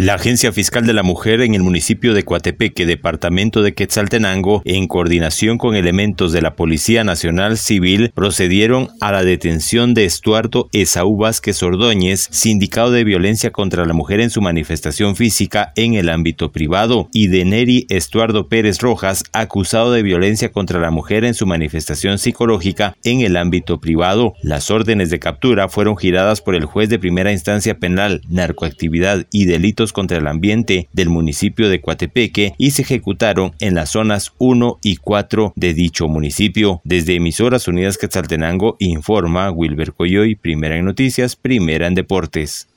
La Agencia Fiscal de la Mujer en el municipio de Coatepeque, departamento de Quetzaltenango, en coordinación con elementos de la Policía Nacional Civil, procedieron a la detención de Estuardo Esaú Vázquez Ordóñez, sindicado de violencia contra la mujer en su manifestación física en el ámbito privado, y de Neri Estuardo Pérez Rojas, acusado de violencia contra la mujer en su manifestación psicológica en el ámbito privado. Las órdenes de captura fueron giradas por el juez de primera instancia penal, narcoactividad y delitos contra el ambiente del municipio de Coatepeque y se ejecutaron en las zonas 1 y 4 de dicho municipio. Desde Emisoras Unidas Quetzaltenango informa Wilber Coyoy, primera en noticias, primera en deportes.